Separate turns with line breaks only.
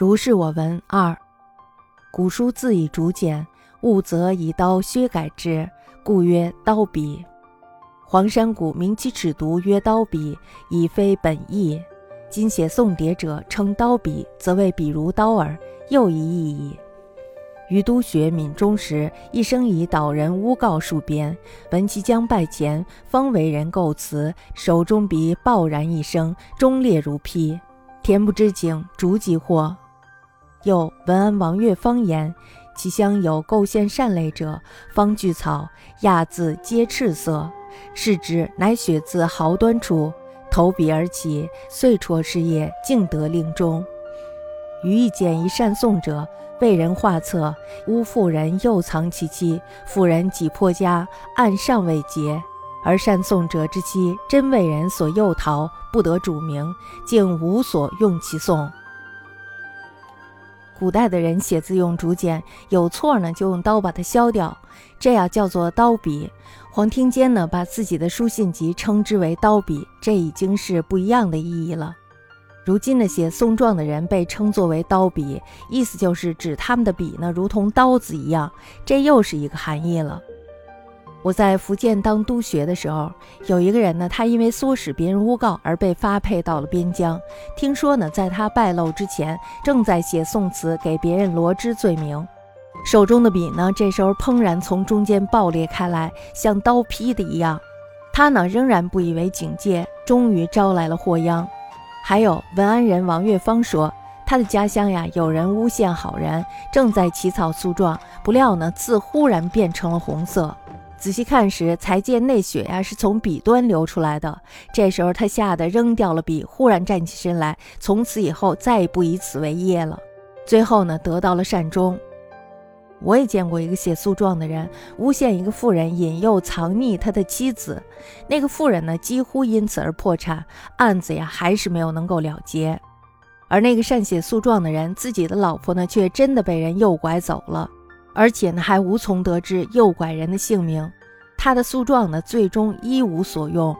如是我闻二，古书自以竹简，物则以刀削改之，故曰刀笔。黄山谷名其尺牍曰刀笔，已非本意。今写宋牒者称刀笔，则谓笔如刀耳，又一意矣。于都学闽中时，一生以导人诬告戍边，闻其将拜前，方为人构词，手中笔爆然一声，忠烈如披。恬不知景，逐即获。又闻安王岳方言，其乡有构陷善类者，方具草，亚字皆赤色。视之，乃雪字豪端出，投笔而起，遂辍事业，竟得令中。余亦见一善颂者，为人画策，诬妇人又藏其妻，妇人己破家，案尚未结，而善颂者之妻真为人所诱逃，不得主名，竟无所用其颂。古代的人写字用竹简，有错呢就用刀把它削掉，这样叫做刀笔。黄庭坚呢把自己的书信集称之为刀笔，这已经是不一样的意义了。如今的写宋状的人被称作为刀笔，意思就是指他们的笔呢如同刀子一样，这又是一个含义了。我在福建当督学的时候，有一个人呢，他因为唆使别人诬告而被发配到了边疆。听说呢，在他败露之前，正在写宋词给别人罗织罪名，手中的笔呢，这时候砰然从中间爆裂开来，像刀劈的一样。他呢，仍然不以为警戒，终于招来了祸殃。还有文安人王月芳说，他的家乡呀，有人诬陷好人，正在起草诉状，不料呢，字忽然变成了红色。仔细看时，才见那血呀是从笔端流出来的。这时候他吓得扔掉了笔，忽然站起身来，从此以后再也不以此为业了。最后呢，得到了善终。我也见过一个写诉状的人，诬陷一个妇人引诱藏匿他的妻子，那个妇人呢几乎因此而破产，案子呀还是没有能够了结。而那个善写诉状的人，自己的老婆呢却真的被人诱拐走了。而且呢，还无从得知诱拐人的姓名，他的诉状呢，最终一无所用。